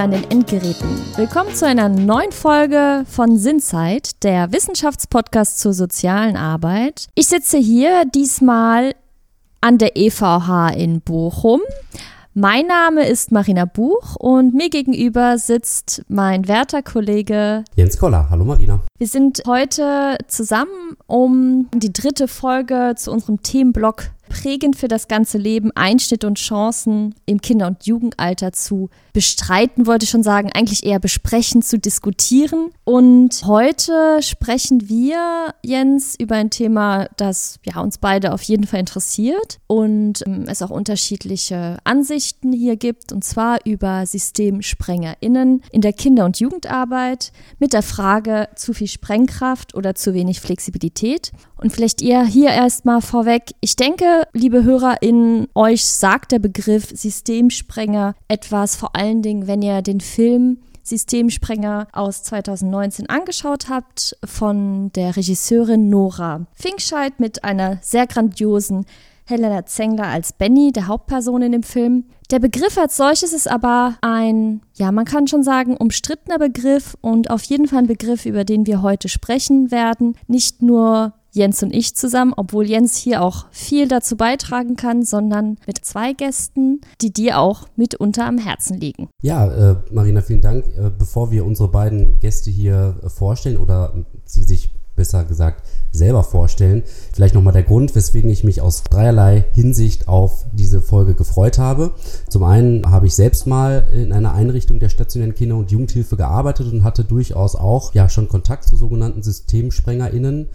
alle an den Endgeräten. Willkommen zu einer neuen Folge von Sinnzeit, der Wissenschaftspodcast zur sozialen Arbeit. Ich sitze hier diesmal an der EVH in Bochum. Mein Name ist Marina Buch und mir gegenüber sitzt mein werter Kollege Jens Koller. Hallo Marina. Wir sind heute zusammen, um die dritte Folge zu unserem Themenblock prägend für das ganze Leben, Einschnitt und Chancen im Kinder- und Jugendalter zu bestreiten, wollte ich schon sagen, eigentlich eher besprechen, zu diskutieren. Und heute sprechen wir, Jens, über ein Thema, das ja, uns beide auf jeden Fall interessiert und ähm, es auch unterschiedliche Ansichten hier gibt, und zwar über SystemsprengerInnen in der Kinder- und Jugendarbeit mit der Frage zu viel Sprengkraft oder zu wenig Flexibilität. Und vielleicht ihr hier erstmal vorweg. Ich denke, liebe HörerInnen, euch sagt der Begriff Systemsprenger etwas, vor allen Dingen, wenn ihr den Film Systemsprenger aus 2019 angeschaut habt von der Regisseurin Nora Finkscheid mit einer sehr grandiosen Helena Zengler als Benny, der Hauptperson in dem Film. Der Begriff als solches ist aber ein, ja, man kann schon sagen, umstrittener Begriff und auf jeden Fall ein Begriff, über den wir heute sprechen werden. Nicht nur Jens und ich zusammen, obwohl Jens hier auch viel dazu beitragen kann, sondern mit zwei Gästen, die dir auch mitunter am Herzen liegen. Ja, äh, Marina, vielen Dank. Äh, bevor wir unsere beiden Gäste hier äh, vorstellen oder sie sich besser gesagt selber vorstellen. Vielleicht nochmal der Grund, weswegen ich mich aus dreierlei Hinsicht auf diese Folge gefreut habe. Zum einen habe ich selbst mal in einer Einrichtung der stationären Kinder- und Jugendhilfe gearbeitet und hatte durchaus auch ja schon Kontakt zu sogenannten SystemsprengerInnen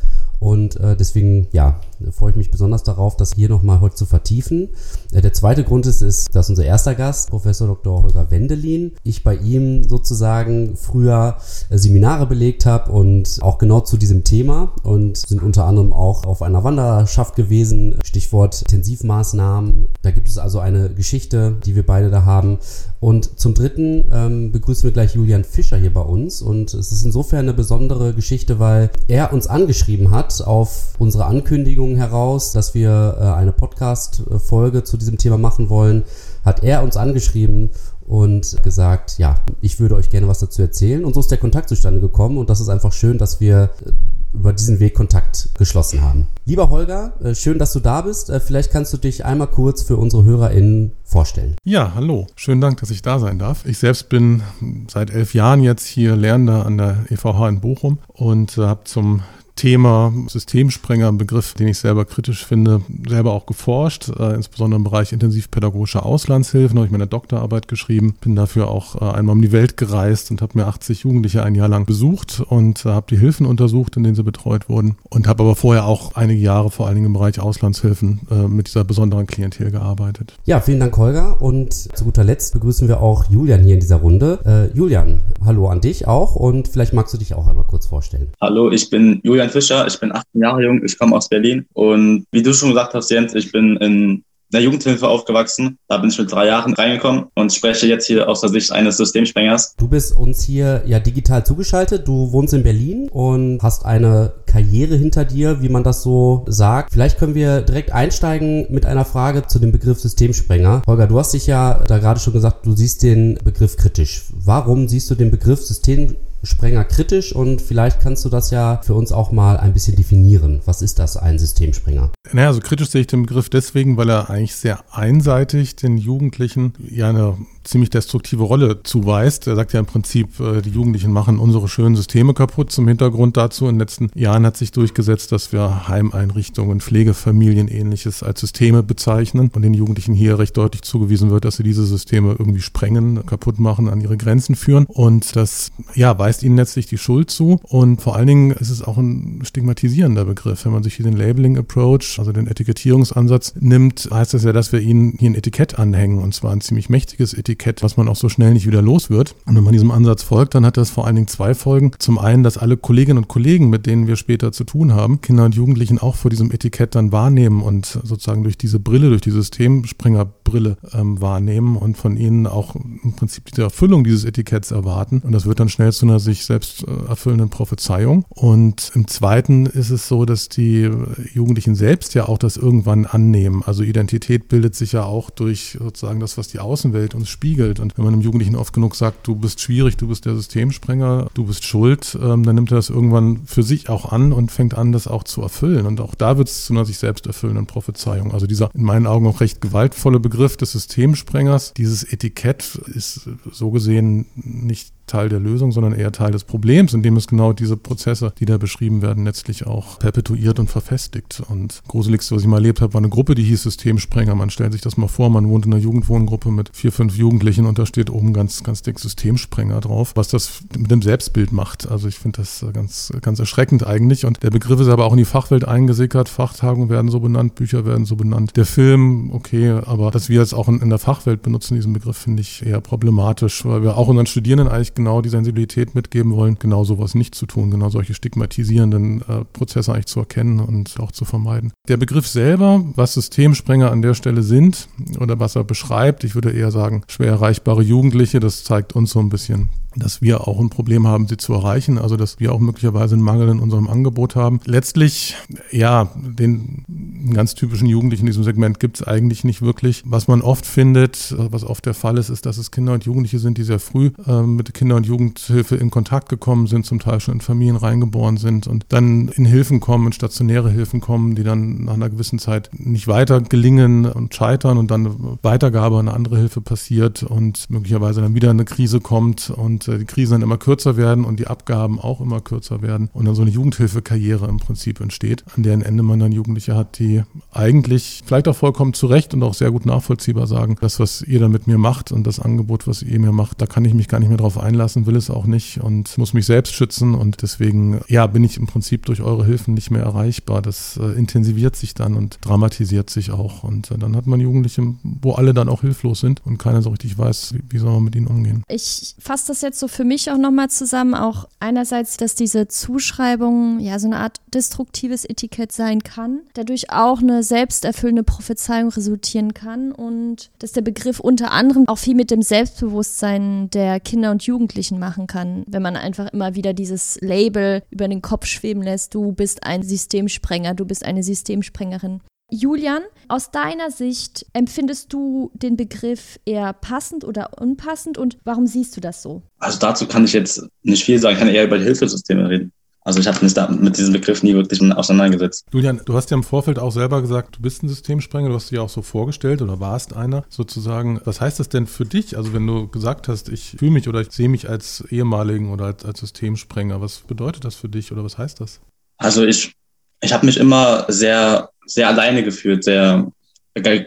und äh, deswegen, ja, freue ich mich besonders darauf, das hier nochmal heute zu vertiefen. Äh, der zweite Grund ist, ist, dass unser erster Gast, Professor Dr. Holger Wendelin, ich bei ihm sozusagen früher äh, Seminare belegt habe und auch genau zu diesem Thema und sind unter anderem auch auf einer Wanderschaft gewesen, Stichwort Intensivmaßnahmen. Da gibt es also eine Geschichte, die wir beide da haben. Und zum Dritten ähm, begrüßen wir gleich Julian Fischer hier bei uns. Und es ist insofern eine besondere Geschichte, weil er uns angeschrieben hat auf unsere Ankündigung heraus, dass wir äh, eine Podcast-Folge zu diesem Thema machen wollen, hat er uns angeschrieben und gesagt, ja, ich würde euch gerne was dazu erzählen. Und so ist der Kontakt zustande gekommen. Und das ist einfach schön, dass wir äh, über diesen Weg Kontakt geschlossen haben. Lieber Holger, äh, schön, dass du da bist. Äh, vielleicht kannst du dich einmal kurz für unsere HörerInnen vorstellen. Ja, hallo. Schönen Dank, dass ich da sein darf. Ich selbst bin seit elf Jahren jetzt hier Lernender an der EVH in Bochum und habe zum Thema Systemsprenger, ein Begriff, den ich selber kritisch finde, selber auch geforscht, äh, insbesondere im Bereich intensivpädagogischer Auslandshilfen, habe ich meine Doktorarbeit geschrieben, bin dafür auch äh, einmal um die Welt gereist und habe mir 80 Jugendliche ein Jahr lang besucht und äh, habe die Hilfen untersucht, in denen sie betreut wurden und habe aber vorher auch einige Jahre vor allen Dingen im Bereich Auslandshilfen äh, mit dieser besonderen Klientel gearbeitet. Ja, vielen Dank, Holger. Und zu guter Letzt begrüßen wir auch Julian hier in dieser Runde. Äh, Julian, hallo an dich auch und vielleicht magst du dich auch einmal kurz vorstellen. Hallo, ich bin Julian Julian Fischer, ich bin 18 Jahre jung, ich komme aus Berlin und wie du schon gesagt hast, Jens, ich bin in der Jugendhilfe aufgewachsen. Da bin ich mit drei Jahren reingekommen und spreche jetzt hier aus der Sicht eines Systemsprengers. Du bist uns hier ja digital zugeschaltet. Du wohnst in Berlin und hast eine Karriere hinter dir, wie man das so sagt. Vielleicht können wir direkt einsteigen mit einer Frage zu dem Begriff Systemsprenger. Holger, du hast dich ja da gerade schon gesagt, du siehst den Begriff kritisch. Warum siehst du den Begriff Systemsprenger Sprenger kritisch und vielleicht kannst du das ja für uns auch mal ein bisschen definieren. Was ist das, ein Systemsprenger? Naja, also kritisch sehe ich den Begriff deswegen, weil er eigentlich sehr einseitig den Jugendlichen ja eine ziemlich destruktive Rolle zuweist. Er sagt ja im Prinzip, äh, die Jugendlichen machen unsere schönen Systeme kaputt. Zum Hintergrund dazu, in den letzten Jahren hat sich durchgesetzt, dass wir Heimeinrichtungen, Pflegefamilien, ähnliches als Systeme bezeichnen und den Jugendlichen hier recht deutlich zugewiesen wird, dass sie diese Systeme irgendwie sprengen, kaputt machen, an ihre Grenzen führen. Und das, ja, weist ihnen letztlich die Schuld zu. Und vor allen Dingen ist es auch ein stigmatisierender Begriff. Wenn man sich hier den Labeling Approach, also den Etikettierungsansatz nimmt, heißt das ja, dass wir ihnen hier ein Etikett anhängen und zwar ein ziemlich mächtiges Etikett Etikett, was man auch so schnell nicht wieder los wird. Und wenn man diesem Ansatz folgt, dann hat das vor allen Dingen zwei Folgen. Zum einen, dass alle Kolleginnen und Kollegen, mit denen wir später zu tun haben, Kinder und Jugendlichen auch vor diesem Etikett dann wahrnehmen und sozusagen durch diese Brille, durch die Systemspringerbrille ähm, wahrnehmen und von ihnen auch im Prinzip die Erfüllung dieses Etiketts erwarten. Und das wird dann schnell zu einer sich selbst äh, erfüllenden Prophezeiung. Und im zweiten ist es so, dass die Jugendlichen selbst ja auch das irgendwann annehmen. Also Identität bildet sich ja auch durch sozusagen das, was die Außenwelt uns spiegelt. Und wenn man einem Jugendlichen oft genug sagt, du bist schwierig, du bist der Systemsprenger, du bist schuld, ähm, dann nimmt er das irgendwann für sich auch an und fängt an, das auch zu erfüllen. Und auch da wird es zu einer sich selbst erfüllenden Prophezeiung. Also dieser in meinen Augen auch recht gewaltvolle Begriff des Systemsprengers, dieses Etikett ist so gesehen nicht Teil der Lösung, sondern eher Teil des Problems, indem es genau diese Prozesse, die da beschrieben werden, letztlich auch perpetuiert und verfestigt. Und gruseligste, was ich mal erlebt habe, war eine Gruppe, die hieß Systemsprenger. Man stellt sich das mal vor, man wohnt in einer Jugendwohngruppe mit vier, fünf Jugendlichen und da steht oben ganz, ganz dick Systemsprenger drauf, was das mit dem Selbstbild macht. Also ich finde das ganz, ganz erschreckend eigentlich. Und der Begriff ist aber auch in die Fachwelt eingesickert. Fachtagungen werden so benannt, Bücher werden so benannt. Der Film, okay, aber dass wir jetzt auch in, in der Fachwelt benutzen, diesen Begriff, finde ich eher problematisch, weil wir auch unseren Studierenden eigentlich genau die Sensibilität mitgeben wollen, genau sowas nicht zu tun, genau solche stigmatisierenden äh, Prozesse eigentlich zu erkennen und auch zu vermeiden. Der Begriff selber, was Systemsprenger an der Stelle sind oder was er beschreibt, ich würde eher sagen, schwer erreichbare Jugendliche, das zeigt uns so ein bisschen dass wir auch ein Problem haben, sie zu erreichen, also dass wir auch möglicherweise einen Mangel in unserem Angebot haben. Letztlich, ja, den ganz typischen Jugendlichen in diesem Segment gibt es eigentlich nicht wirklich. Was man oft findet, was oft der Fall ist, ist, dass es Kinder und Jugendliche sind, die sehr früh äh, mit Kinder- und Jugendhilfe in Kontakt gekommen sind, zum Teil schon in Familien reingeboren sind und dann in Hilfen kommen, in stationäre Hilfen kommen, die dann nach einer gewissen Zeit nicht weiter gelingen und scheitern und dann eine Weitergabe an eine andere Hilfe passiert und möglicherweise dann wieder eine Krise kommt und äh, die Krisen dann immer kürzer werden und die Abgaben auch immer kürzer werden und dann so eine Jugendhilfekarriere im Prinzip entsteht, an deren Ende man dann Jugendliche hat, die eigentlich vielleicht auch vollkommen zu Recht und auch sehr gut nachvollziehbar sagen, das, was ihr dann mit mir macht und das Angebot, was ihr mir macht, da kann ich mich gar nicht mehr drauf einlassen, will es auch nicht und muss mich selbst schützen und deswegen, ja, bin ich im Prinzip durch eure Hilfen nicht mehr erreichbar. Das äh, intensiviert sich dann und dramatisiert sich auch und äh, dann hat man Jugendliche, wo alle dann auch hilflos sind und keiner so richtig weiß, wie, wie soll man mit ihnen umgehen. Ich fasse das jetzt jetzt so für mich auch nochmal zusammen, auch einerseits, dass diese Zuschreibung ja so eine Art destruktives Etikett sein kann, dadurch auch eine selbsterfüllende Prophezeiung resultieren kann und dass der Begriff unter anderem auch viel mit dem Selbstbewusstsein der Kinder und Jugendlichen machen kann, wenn man einfach immer wieder dieses Label über den Kopf schweben lässt, du bist ein Systemsprenger, du bist eine Systemsprengerin. Julian, aus deiner Sicht empfindest du den Begriff eher passend oder unpassend und warum siehst du das so? Also dazu kann ich jetzt nicht viel sagen, ich kann eher über die Hilfesysteme reden. Also ich habe mich da mit diesem Begriff nie wirklich auseinandergesetzt. Julian, du hast ja im Vorfeld auch selber gesagt, du bist ein Systemsprenger, du hast dich auch so vorgestellt oder warst einer sozusagen. Was heißt das denn für dich? Also wenn du gesagt hast, ich fühle mich oder ich sehe mich als ehemaligen oder als, als Systemsprenger, was bedeutet das für dich oder was heißt das? Also ich, ich habe mich immer sehr sehr alleine gefühlt, sehr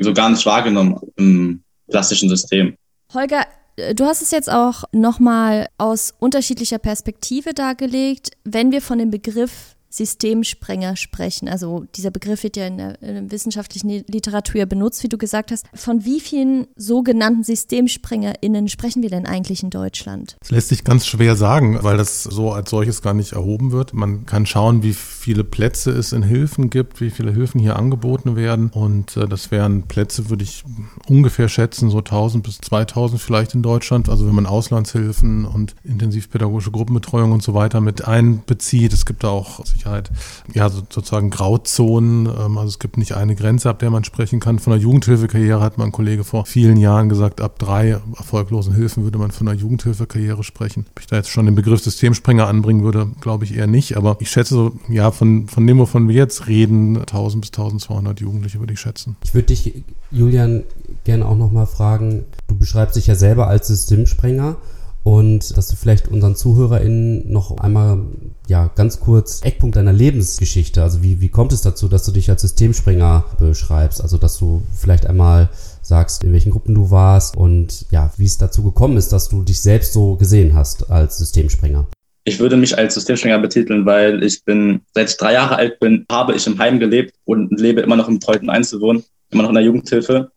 so gar nicht wahrgenommen im klassischen System. Holger, äh, du hast es jetzt auch nochmal aus unterschiedlicher Perspektive dargelegt. Wenn wir von dem Begriff Systemsprenger sprechen. Also dieser Begriff wird ja in der, in der, wissenschaftlichen Literatur benutzt, wie du gesagt hast. Von wie vielen sogenannten SystemsprengerInnen sprechen wir denn eigentlich in Deutschland? Das lässt sich ganz schwer sagen, weil das so als solches gar nicht erhoben wird. Man kann schauen, wie viele Plätze es in Hilfen gibt, wie viele Hilfen hier angeboten werden. Und äh, das wären Plätze, würde ich ungefähr schätzen, so 1000 bis 2000 vielleicht in Deutschland. Also wenn man Auslandshilfen und intensivpädagogische Gruppenbetreuung und so weiter mit einbezieht. Es gibt da auch Sicherheit, ja, so, sozusagen Grauzonen. Ähm, also es gibt nicht eine Grenze, ab der man sprechen kann. Von der Jugendhilfekarriere hat mein Kollege vor vielen Jahren gesagt, ab drei erfolglosen Hilfen würde man von einer Jugendhilfekarriere sprechen. Ob ich da jetzt schon den Begriff Systemsprenger anbringen würde, glaube ich eher nicht. Aber ich schätze so, ja, von, von dem, wovon wir jetzt reden, 1000 bis 1200 Jugendliche würde ich schätzen. Ich würde dich, Julian, gerne auch nochmal fragen, du beschreibst dich ja selber als Systemsprenger und dass du vielleicht unseren ZuhörerInnen noch einmal ja ganz kurz Eckpunkt deiner Lebensgeschichte, also wie, wie kommt es dazu, dass du dich als Systemsprenger beschreibst, also dass du vielleicht einmal sagst, in welchen Gruppen du warst und ja, wie es dazu gekommen ist, dass du dich selbst so gesehen hast als Systemsprenger. Ich würde mich als Systemsprenger betiteln, weil ich bin, seit ich drei Jahre alt bin, habe ich im Heim gelebt und lebe immer noch im betreuten Einzelwohnen, immer noch in der Jugendhilfe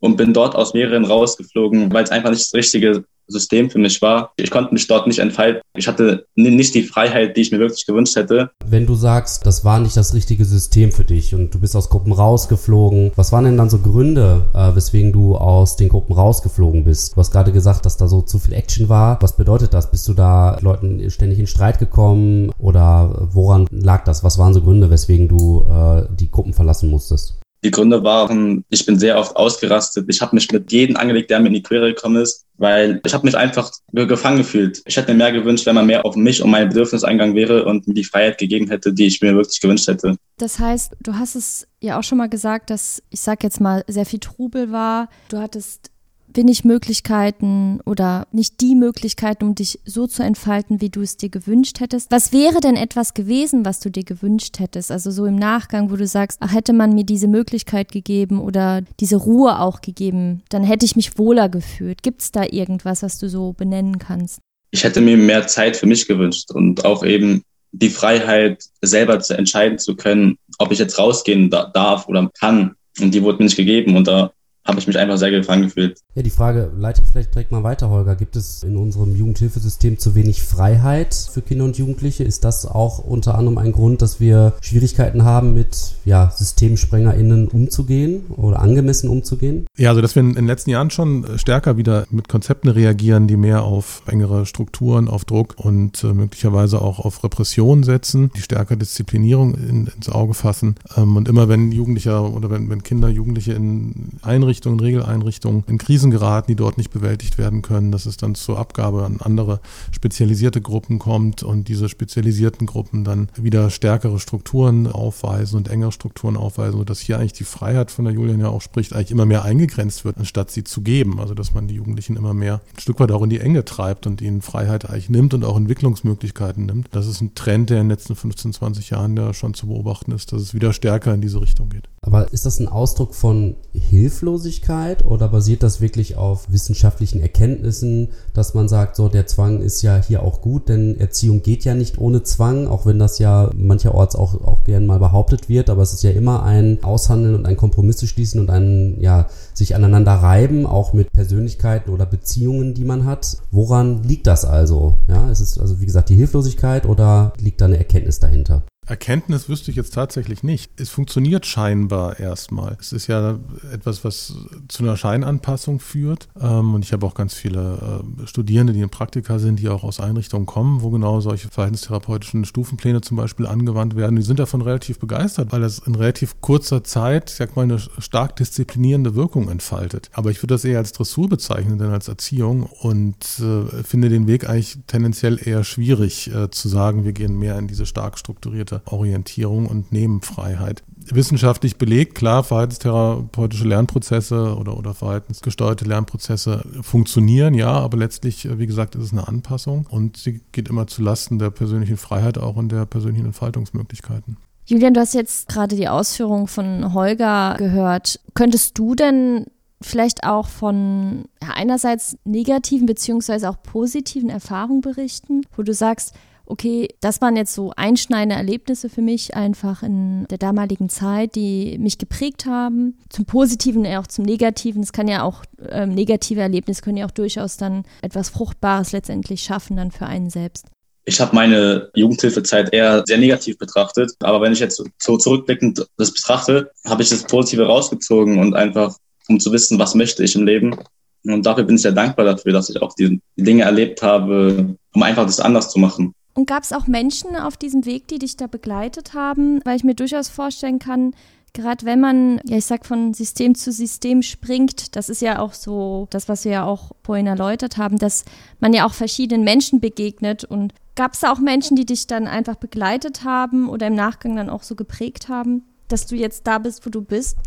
und bin dort aus mehreren rausgeflogen, weil es einfach nicht das richtige System für mich war. Ich konnte mich dort nicht entfalten. Ich hatte nicht die Freiheit, die ich mir wirklich gewünscht hätte. Wenn du sagst, das war nicht das richtige System für dich und du bist aus Gruppen rausgeflogen, was waren denn dann so Gründe, äh, weswegen du aus den Gruppen rausgeflogen bist? Du hast gerade gesagt, dass da so zu viel Action war. Was bedeutet das? Bist du da Leuten ständig in Streit gekommen oder woran lag das? Was waren so Gründe, weswegen du äh, die Gruppen verlassen musstest? Die Gründe waren, ich bin sehr oft ausgerastet. Ich habe mich mit jedem angelegt, der mir in die Quere gekommen ist, weil ich habe mich einfach gefangen gefühlt. Ich hätte mir mehr gewünscht, wenn man mehr auf mich und meine Bedürfnisse eingegangen wäre und mir die Freiheit gegeben hätte, die ich mir wirklich gewünscht hätte. Das heißt, du hast es ja auch schon mal gesagt, dass ich sag jetzt mal sehr viel Trubel war. Du hattest wenig Möglichkeiten oder nicht die Möglichkeiten, um dich so zu entfalten, wie du es dir gewünscht hättest. Was wäre denn etwas gewesen, was du dir gewünscht hättest? Also so im Nachgang, wo du sagst, ach, hätte man mir diese Möglichkeit gegeben oder diese Ruhe auch gegeben, dann hätte ich mich wohler gefühlt. Gibt es da irgendwas, was du so benennen kannst? Ich hätte mir mehr Zeit für mich gewünscht und auch eben die Freiheit, selber zu entscheiden zu können, ob ich jetzt rausgehen darf oder kann. Und die wurde mir nicht gegeben. Und da habe ich mich einfach sehr gefangen gefühlt. Ja, die Frage leite ich vielleicht direkt mal weiter, Holger. Gibt es in unserem Jugendhilfesystem zu wenig Freiheit für Kinder und Jugendliche? Ist das auch unter anderem ein Grund, dass wir Schwierigkeiten haben, mit ja, SystemsprengerInnen umzugehen oder angemessen umzugehen? Ja, also dass wir in den letzten Jahren schon stärker wieder mit Konzepten reagieren, die mehr auf engere Strukturen, auf Druck und äh, möglicherweise auch auf Repression setzen, die stärker Disziplinierung in, ins Auge fassen. Ähm, und immer wenn Jugendliche oder wenn, wenn Kinder, Jugendliche in Einrichtungen Einrichtungen, Regeleinrichtungen in Krisen geraten, die dort nicht bewältigt werden können, dass es dann zur Abgabe an andere spezialisierte Gruppen kommt und diese spezialisierten Gruppen dann wieder stärkere Strukturen aufweisen und engere Strukturen aufweisen, sodass hier eigentlich die Freiheit, von der Julian ja auch spricht, eigentlich immer mehr eingegrenzt wird, anstatt sie zu geben. Also dass man die Jugendlichen immer mehr ein Stück weit auch in die Enge treibt und ihnen Freiheit eigentlich nimmt und auch Entwicklungsmöglichkeiten nimmt. Das ist ein Trend, der in den letzten 15, 20 Jahren ja schon zu beobachten ist, dass es wieder stärker in diese Richtung geht. Aber ist das ein Ausdruck von Hilflosigkeit oder basiert das wirklich auf wissenschaftlichen Erkenntnissen, dass man sagt, so der Zwang ist ja hier auch gut, denn Erziehung geht ja nicht ohne Zwang, auch wenn das ja mancherorts auch, auch gern mal behauptet wird, aber es ist ja immer ein Aushandeln und ein Kompromisse schließen und ein, ja, sich aneinander reiben, auch mit Persönlichkeiten oder Beziehungen, die man hat. Woran liegt das also? Ja, ist es also wie gesagt die Hilflosigkeit oder liegt da eine Erkenntnis dahinter? Erkenntnis wüsste ich jetzt tatsächlich nicht. Es funktioniert scheinbar erstmal. Es ist ja etwas, was zu einer Scheinanpassung führt. Ähm, und ich habe auch ganz viele äh, Studierende, die in Praktika sind, die auch aus Einrichtungen kommen, wo genau solche verhaltenstherapeutischen Stufenpläne zum Beispiel angewandt werden. Die sind davon relativ begeistert, weil es in relativ kurzer Zeit, sag mal, eine stark disziplinierende Wirkung entfaltet. Aber ich würde das eher als Dressur bezeichnen, denn als Erziehung und äh, finde den Weg eigentlich tendenziell eher schwierig äh, zu sagen, wir gehen mehr in diese stark strukturierte Orientierung und Nebenfreiheit. Wissenschaftlich belegt, klar, verhaltenstherapeutische Lernprozesse oder, oder verhaltensgesteuerte Lernprozesse funktionieren, ja, aber letztlich, wie gesagt, ist es eine Anpassung und sie geht immer zu Lasten der persönlichen Freiheit auch und der persönlichen Entfaltungsmöglichkeiten. Julian, du hast jetzt gerade die Ausführungen von Holger gehört. Könntest du denn vielleicht auch von einerseits negativen beziehungsweise auch positiven Erfahrungen berichten, wo du sagst, okay, das waren jetzt so einschneidende Erlebnisse für mich einfach in der damaligen Zeit, die mich geprägt haben. Zum Positiven, auch zum Negativen. Es kann ja auch, ähm, negative Erlebnisse können ja auch durchaus dann etwas Fruchtbares letztendlich schaffen dann für einen selbst. Ich habe meine Jugendhilfezeit eher sehr negativ betrachtet, aber wenn ich jetzt so zurückblickend das betrachte, habe ich das Positive rausgezogen und einfach, um zu wissen, was möchte ich im Leben. Und dafür bin ich sehr dankbar dafür, dass ich auch diese Dinge erlebt habe, um einfach das anders zu machen. Und gab es auch Menschen auf diesem Weg, die dich da begleitet haben? Weil ich mir durchaus vorstellen kann, gerade wenn man, ja, ich sag von System zu System springt, das ist ja auch so das, was wir ja auch vorhin erläutert haben, dass man ja auch verschiedenen Menschen begegnet. Und gab es da auch Menschen, die dich dann einfach begleitet haben oder im Nachgang dann auch so geprägt haben, dass du jetzt da bist, wo du bist?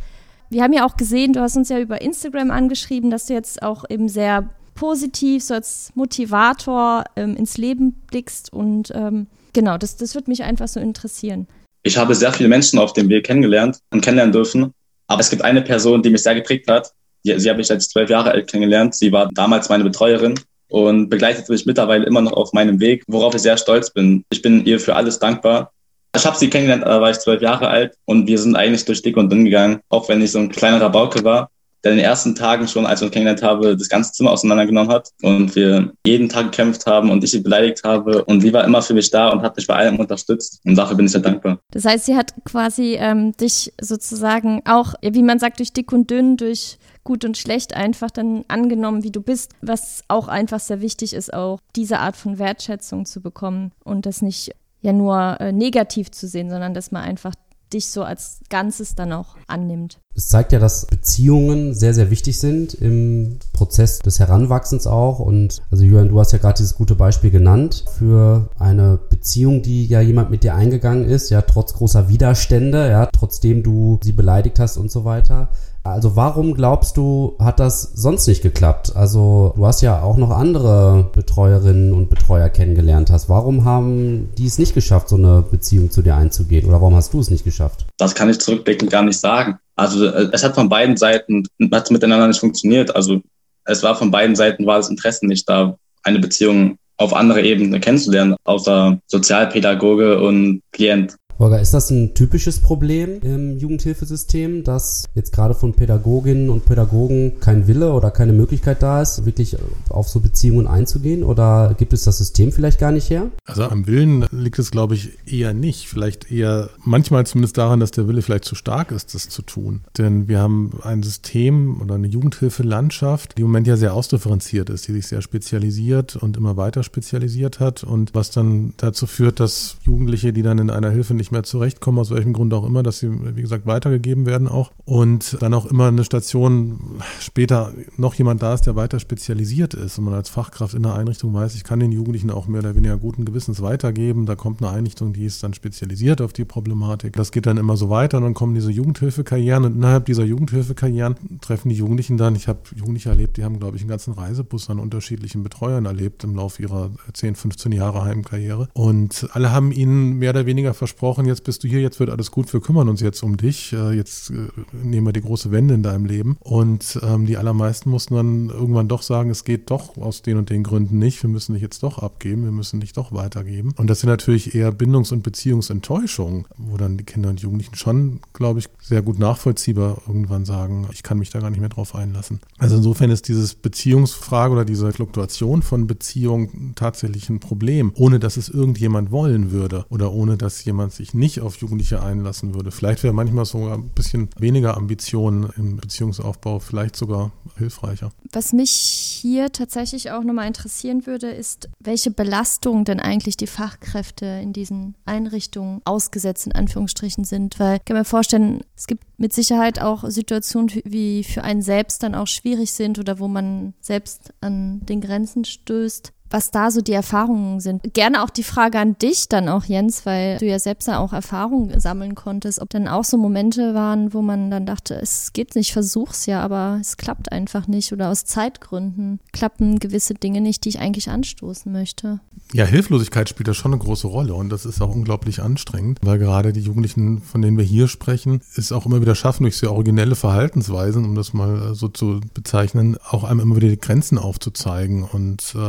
Wir haben ja auch gesehen, du hast uns ja über Instagram angeschrieben, dass du jetzt auch eben sehr positiv, so als Motivator ähm, ins Leben blickst. Und ähm, genau, das, das würde mich einfach so interessieren. Ich habe sehr viele Menschen auf dem Weg kennengelernt und kennenlernen dürfen. Aber es gibt eine Person, die mich sehr geprägt hat. Die, sie habe ich als zwölf Jahre alt kennengelernt. Sie war damals meine Betreuerin und begleitet mich mittlerweile immer noch auf meinem Weg, worauf ich sehr stolz bin. Ich bin ihr für alles dankbar. Ich habe sie kennengelernt, da war ich zwölf Jahre alt und wir sind eigentlich durch dick und dünn gegangen, auch wenn ich so ein kleinerer Bauke war. Der in den ersten Tagen schon, als ich uns kennengelernt habe, das ganze Zimmer auseinandergenommen hat und wir jeden Tag gekämpft haben und ich sie beleidigt habe. Und sie war immer für mich da und hat mich bei allem unterstützt. Und dafür bin ich sehr dankbar. Das heißt, sie hat quasi ähm, dich sozusagen auch, wie man sagt, durch dick und dünn, durch gut und schlecht einfach dann angenommen, wie du bist, was auch einfach sehr wichtig ist, auch diese Art von Wertschätzung zu bekommen und das nicht ja nur äh, negativ zu sehen, sondern dass man einfach dich so als Ganzes dann auch annimmt. Es zeigt ja, dass Beziehungen sehr, sehr wichtig sind im Prozess des Heranwachsens auch. Und also Julian, du hast ja gerade dieses gute Beispiel genannt für eine Beziehung, die ja jemand mit dir eingegangen ist, ja, trotz großer Widerstände, ja, trotzdem du sie beleidigt hast und so weiter. Also warum glaubst du, hat das sonst nicht geklappt? Also du hast ja auch noch andere Betreuerinnen und Betreuer kennengelernt hast. Warum haben die es nicht geschafft, so eine Beziehung zu dir einzugehen? Oder warum hast du es nicht geschafft? Das kann ich zurückblickend gar nicht sagen. Also äh, es hat von beiden Seiten hat miteinander nicht funktioniert. Also es war von beiden Seiten war das Interesse nicht da, eine Beziehung auf andere Ebene kennenzulernen, außer Sozialpädagoge und Klient. Holger, ist das ein typisches Problem im Jugendhilfesystem, dass jetzt gerade von Pädagoginnen und Pädagogen kein Wille oder keine Möglichkeit da ist, wirklich auf so Beziehungen einzugehen? Oder gibt es das System vielleicht gar nicht her? Also am Willen liegt es, glaube ich, eher nicht. Vielleicht eher manchmal zumindest daran, dass der Wille vielleicht zu stark ist, das zu tun. Denn wir haben ein System oder eine Jugendhilfelandschaft, die im Moment ja sehr ausdifferenziert ist, die sich sehr spezialisiert und immer weiter spezialisiert hat und was dann dazu führt, dass Jugendliche, die dann in einer Hilfe nicht nicht mehr zurechtkommen, aus welchem Grund auch immer, dass sie, wie gesagt, weitergegeben werden auch. Und dann auch immer eine Station später noch jemand da ist, der weiter spezialisiert ist und man als Fachkraft in der Einrichtung weiß, ich kann den Jugendlichen auch mehr oder weniger guten Gewissens weitergeben. Da kommt eine Einrichtung, die ist dann spezialisiert auf die Problematik. Das geht dann immer so weiter und dann kommen diese Jugendhilfekarrieren und innerhalb dieser Jugendhilfekarrieren treffen die Jugendlichen dann, ich habe Jugendliche erlebt, die haben, glaube ich, einen ganzen Reisebus an unterschiedlichen Betreuern erlebt im Laufe ihrer 10, 15 Jahre Heimkarriere. Und alle haben ihnen mehr oder weniger versprochen, versprochen, jetzt bist du hier, jetzt wird alles gut, wir kümmern uns jetzt um dich, äh, jetzt äh, nehmen wir die große Wende in deinem Leben. Und ähm, die allermeisten mussten dann irgendwann doch sagen, es geht doch aus den und den Gründen nicht, wir müssen dich jetzt doch abgeben, wir müssen dich doch weitergeben. Und das sind natürlich eher Bindungs- und Beziehungsenttäuschungen, wo dann die Kinder und Jugendlichen schon, glaube ich, sehr gut nachvollziehbar irgendwann sagen, ich kann mich da gar nicht mehr drauf einlassen. Also insofern ist dieses Beziehungsfrage oder diese Fluktuation von Beziehung tatsächlich ein Problem, ohne dass es irgendjemand wollen würde oder ohne dass jemand sich nicht auf Jugendliche einlassen würde. Vielleicht wäre manchmal sogar ein bisschen weniger Ambitionen im Beziehungsaufbau vielleicht sogar hilfreicher. Was mich hier tatsächlich auch nochmal interessieren würde, ist, welche Belastung denn eigentlich die Fachkräfte in diesen Einrichtungen ausgesetzt in Anführungsstrichen sind. Weil ich kann mir vorstellen, es gibt mit Sicherheit auch Situationen, wie für einen selbst dann auch schwierig sind oder wo man selbst an den Grenzen stößt was da so die Erfahrungen sind. Gerne auch die Frage an dich dann auch, Jens, weil du ja selbst auch Erfahrungen sammeln konntest, ob dann auch so Momente waren, wo man dann dachte, es geht nicht, versuch's ja, aber es klappt einfach nicht oder aus Zeitgründen klappen gewisse Dinge nicht, die ich eigentlich anstoßen möchte. Ja, Hilflosigkeit spielt da schon eine große Rolle und das ist auch unglaublich anstrengend, weil gerade die Jugendlichen, von denen wir hier sprechen, es auch immer wieder schaffen, durch sehr originelle Verhaltensweisen, um das mal so zu bezeichnen, auch einem immer wieder die Grenzen aufzuzeigen und äh,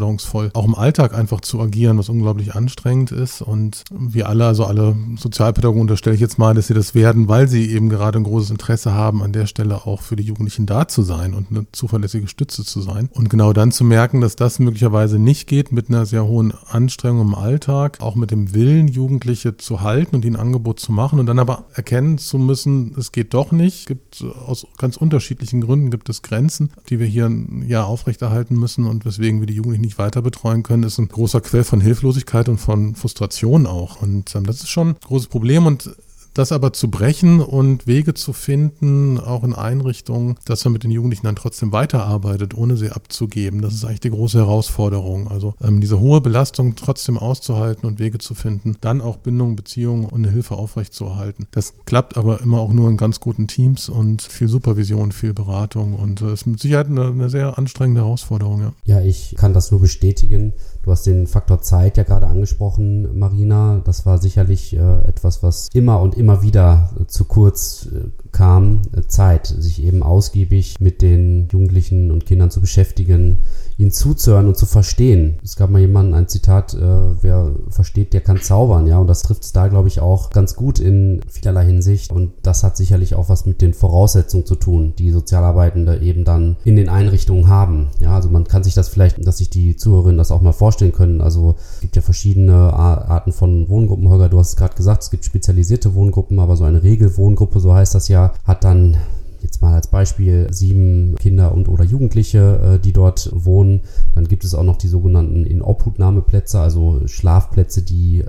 herausforderungsvoll auch im Alltag einfach zu agieren, was unglaublich anstrengend ist und wir alle, also alle Sozialpädagogen unterstelle ich jetzt mal, dass sie das werden, weil sie eben gerade ein großes Interesse haben, an der Stelle auch für die Jugendlichen da zu sein und eine zuverlässige Stütze zu sein und genau dann zu merken, dass das möglicherweise nicht geht mit einer sehr hohen Anstrengungen im Alltag, auch mit dem Willen, Jugendliche zu halten und ihnen ein Angebot zu machen und dann aber erkennen zu müssen, es geht doch nicht. Es gibt aus ganz unterschiedlichen Gründen gibt es Grenzen, die wir hier ja aufrechterhalten müssen und weswegen wir die Jugendlichen nicht weiter betreuen können, ist ein großer Quell von Hilflosigkeit und von Frustration auch. Und ähm, das ist schon ein großes Problem und das aber zu brechen und Wege zu finden, auch in Einrichtungen, dass man mit den Jugendlichen dann trotzdem weiterarbeitet, ohne sie abzugeben, das ist eigentlich die große Herausforderung. Also ähm, diese hohe Belastung trotzdem auszuhalten und Wege zu finden, dann auch Bindungen, Beziehungen und eine Hilfe aufrechtzuerhalten. Das klappt aber immer auch nur in ganz guten Teams und viel Supervision, viel Beratung und äh, ist mit Sicherheit eine, eine sehr anstrengende Herausforderung. Ja. ja, ich kann das nur bestätigen. Du hast den Faktor Zeit ja gerade angesprochen, Marina. Das war sicherlich äh, etwas, was immer und immer wieder äh, zu kurz äh, kam, äh, Zeit, sich eben ausgiebig mit den Jugendlichen und Kindern zu beschäftigen, ihnen zuzuhören und zu verstehen. Es gab mal jemanden, ein Zitat, äh, wer versteht, der kann zaubern, ja, und das trifft es da, glaube ich, auch ganz gut in vielerlei Hinsicht. Und das hat sicherlich auch was mit den Voraussetzungen zu tun, die Sozialarbeitende eben dann in den Einrichtungen haben. Ja, also man kann sich das vielleicht, dass sich die Zuhörerinnen das auch mal vorstellen können. Also es gibt ja verschiedene Arten von Wohngruppen. Holger, du hast es gerade gesagt, es gibt spezialisierte Wohngruppen, aber so eine Regelwohngruppe, so heißt das ja, hat dann jetzt mal als Beispiel sieben Kinder und oder Jugendliche, äh, die dort wohnen. Dann gibt es auch noch die sogenannten Inobhutnahmeplätze, also Schlafplätze, die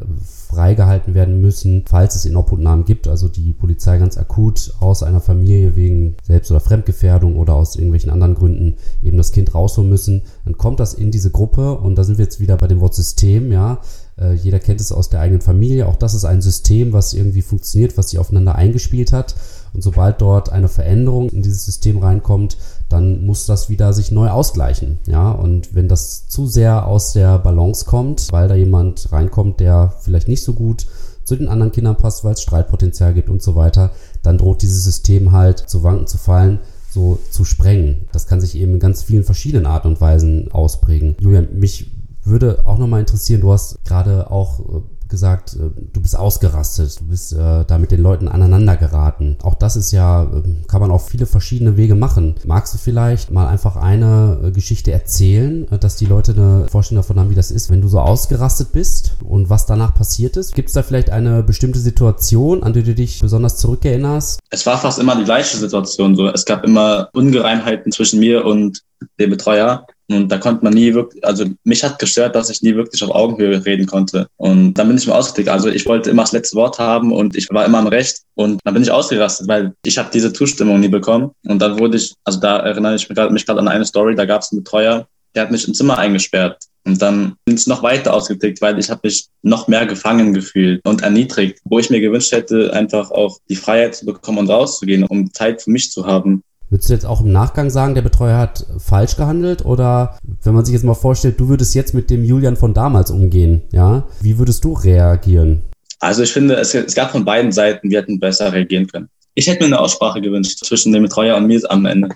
freigehalten werden müssen, falls es Inobhutnahmen gibt, also die Polizei ganz akut aus einer Familie wegen Selbst- oder Fremdgefährdung oder aus irgendwelchen anderen Gründen eben das Kind rausholen müssen. Dann kommt das in diese Gruppe und da sind wir jetzt wieder bei dem Wort System, ja. Äh, jeder kennt es aus der eigenen Familie. Auch das ist ein System, was irgendwie funktioniert, was sich aufeinander eingespielt hat. Und sobald dort eine Veränderung in dieses System reinkommt, dann muss das wieder sich neu ausgleichen. Ja, und wenn das zu sehr aus der Balance kommt, weil da jemand reinkommt, der vielleicht nicht so gut zu den anderen Kindern passt, weil es Streitpotenzial gibt und so weiter, dann droht dieses System halt zu wanken, zu fallen, so zu sprengen. Das kann sich eben in ganz vielen verschiedenen Arten und Weisen ausprägen. Julian, mich würde auch nochmal interessieren, du hast gerade auch äh, gesagt, äh, du bist ausgerastet, du bist äh, da mit den Leuten aneinander geraten. Auch das ist ja, äh, kann man auf viele verschiedene Wege machen. Magst du vielleicht mal einfach eine äh, Geschichte erzählen, äh, dass die Leute eine Vorstellung davon haben, wie das ist, wenn du so ausgerastet bist und was danach passiert ist? Gibt es da vielleicht eine bestimmte Situation, an die du dich besonders zurückerinnerst? Es war fast immer die gleiche Situation so. Es gab immer Ungereimheiten zwischen mir und dem Betreuer. Und da konnte man nie wirklich, also mich hat gestört, dass ich nie wirklich auf Augenhöhe reden konnte. Und dann bin ich mir ausgetickt. Also ich wollte immer das letzte Wort haben und ich war immer am Recht. Und dann bin ich ausgerastet, weil ich habe diese Zustimmung nie bekommen. Und dann wurde ich, also da erinnere ich mich gerade an eine Story, da gab es einen Betreuer, der hat mich im Zimmer eingesperrt. Und dann bin ich noch weiter ausgetickt, weil ich habe mich noch mehr gefangen gefühlt und erniedrigt, wo ich mir gewünscht hätte, einfach auch die Freiheit zu bekommen und rauszugehen, um Zeit für mich zu haben. Würdest du jetzt auch im Nachgang sagen, der Betreuer hat falsch gehandelt? Oder wenn man sich jetzt mal vorstellt, du würdest jetzt mit dem Julian von damals umgehen, ja? Wie würdest du reagieren? Also ich finde, es, es gab von beiden Seiten, wir hätten besser reagieren können. Ich hätte mir eine Aussprache gewünscht zwischen dem Betreuer und mir am Ende.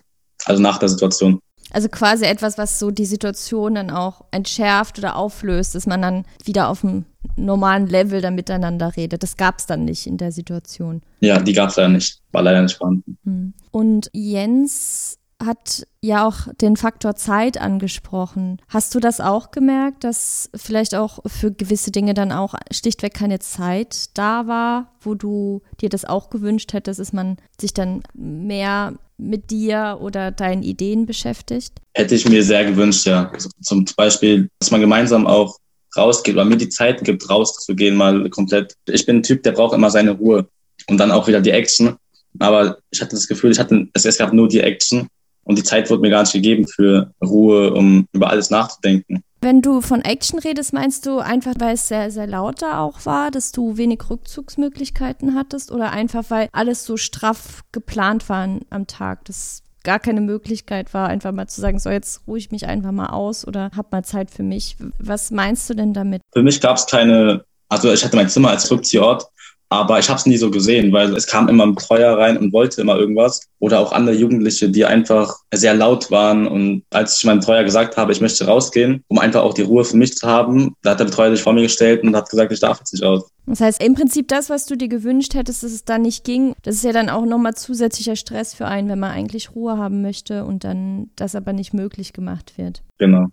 Also nach der Situation. Also quasi etwas, was so die Situation dann auch entschärft oder auflöst, dass man dann wieder auf dem normalen Level dann miteinander redet. Das gab es dann nicht in der Situation. Ja, die gab es leider nicht. War leider nicht vorhanden. Hm. Und Jens hat ja auch den Faktor Zeit angesprochen. Hast du das auch gemerkt, dass vielleicht auch für gewisse Dinge dann auch schlichtweg keine Zeit da war, wo du dir das auch gewünscht hättest, dass man sich dann mehr mit dir oder deinen Ideen beschäftigt? Hätte ich mir sehr gewünscht, ja. Also zum Beispiel, dass man gemeinsam auch rausgeht oder mir die Zeit gibt, rauszugehen, mal komplett. Ich bin ein Typ, der braucht immer seine Ruhe und dann auch wieder die Action. Aber ich hatte das Gefühl, ich hatte, es gab nur die Action und die Zeit wurde mir gar nicht gegeben für Ruhe, um über alles nachzudenken. Wenn du von Action redest, meinst du einfach, weil es sehr, sehr laut da auch war, dass du wenig Rückzugsmöglichkeiten hattest oder einfach, weil alles so straff geplant war am Tag, dass gar keine Möglichkeit war, einfach mal zu sagen, so jetzt ruhe ich mich einfach mal aus oder hab mal Zeit für mich. Was meinst du denn damit? Für mich gab es keine, also ich hatte mein Zimmer als Rückziehort aber ich habe es nie so gesehen, weil es kam immer ein Betreuer rein und wollte immer irgendwas. Oder auch andere Jugendliche, die einfach sehr laut waren. Und als ich meinem Betreuer gesagt habe, ich möchte rausgehen, um einfach auch die Ruhe für mich zu haben, da hat der Betreuer sich vor mir gestellt und hat gesagt, ich darf jetzt nicht aus. Das heißt, im Prinzip das, was du dir gewünscht hättest, dass es dann nicht ging, das ist ja dann auch nochmal zusätzlicher Stress für einen, wenn man eigentlich Ruhe haben möchte und dann das aber nicht möglich gemacht wird. Genau.